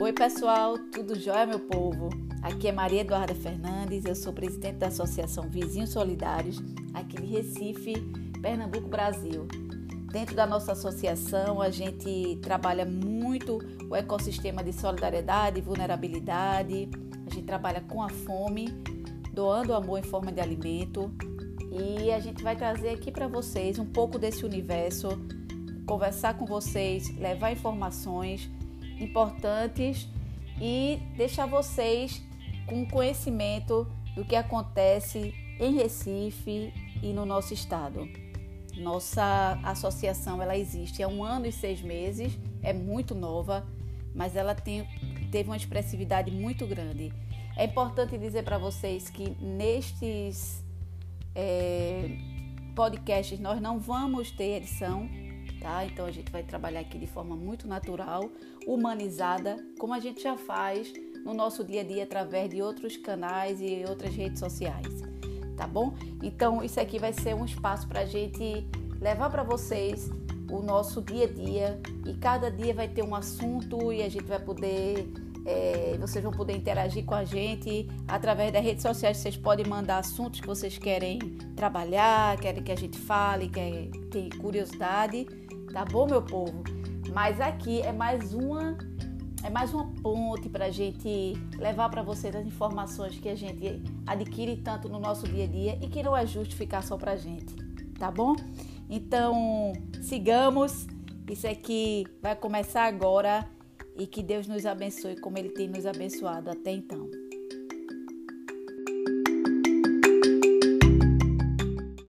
Oi, pessoal, tudo jóia, meu povo? Aqui é Maria Eduarda Fernandes, eu sou presidente da Associação Vizinhos Solidários, aqui de Recife, Pernambuco, Brasil. Dentro da nossa associação, a gente trabalha muito o ecossistema de solidariedade e vulnerabilidade, a gente trabalha com a fome, doando amor em forma de alimento e a gente vai trazer aqui para vocês um pouco desse universo, conversar com vocês, levar informações importantes e deixar vocês com conhecimento do que acontece em Recife e no nosso estado. Nossa associação ela existe há um ano e seis meses, é muito nova, mas ela tem, teve uma expressividade muito grande. É importante dizer para vocês que nestes é, podcasts nós não vamos ter edição, tá? Então a gente vai trabalhar aqui de forma muito natural, humanizada, como a gente já faz no nosso dia a dia através de outros canais e outras redes sociais, tá bom? Então isso aqui vai ser um espaço para a gente levar para vocês o nosso dia a dia e cada dia vai ter um assunto e a gente vai poder é, vocês vão poder interagir com a gente através das redes sociais. Vocês podem mandar assuntos que vocês querem trabalhar, querem que a gente fale, querem tem curiosidade, tá bom, meu povo? Mas aqui é mais uma é mais uma ponte para a gente levar para vocês as informações que a gente adquire tanto no nosso dia a dia e que não é justo ficar só para a gente, tá bom? Então sigamos. Isso aqui vai começar agora e que Deus nos abençoe como Ele tem nos abençoado até então.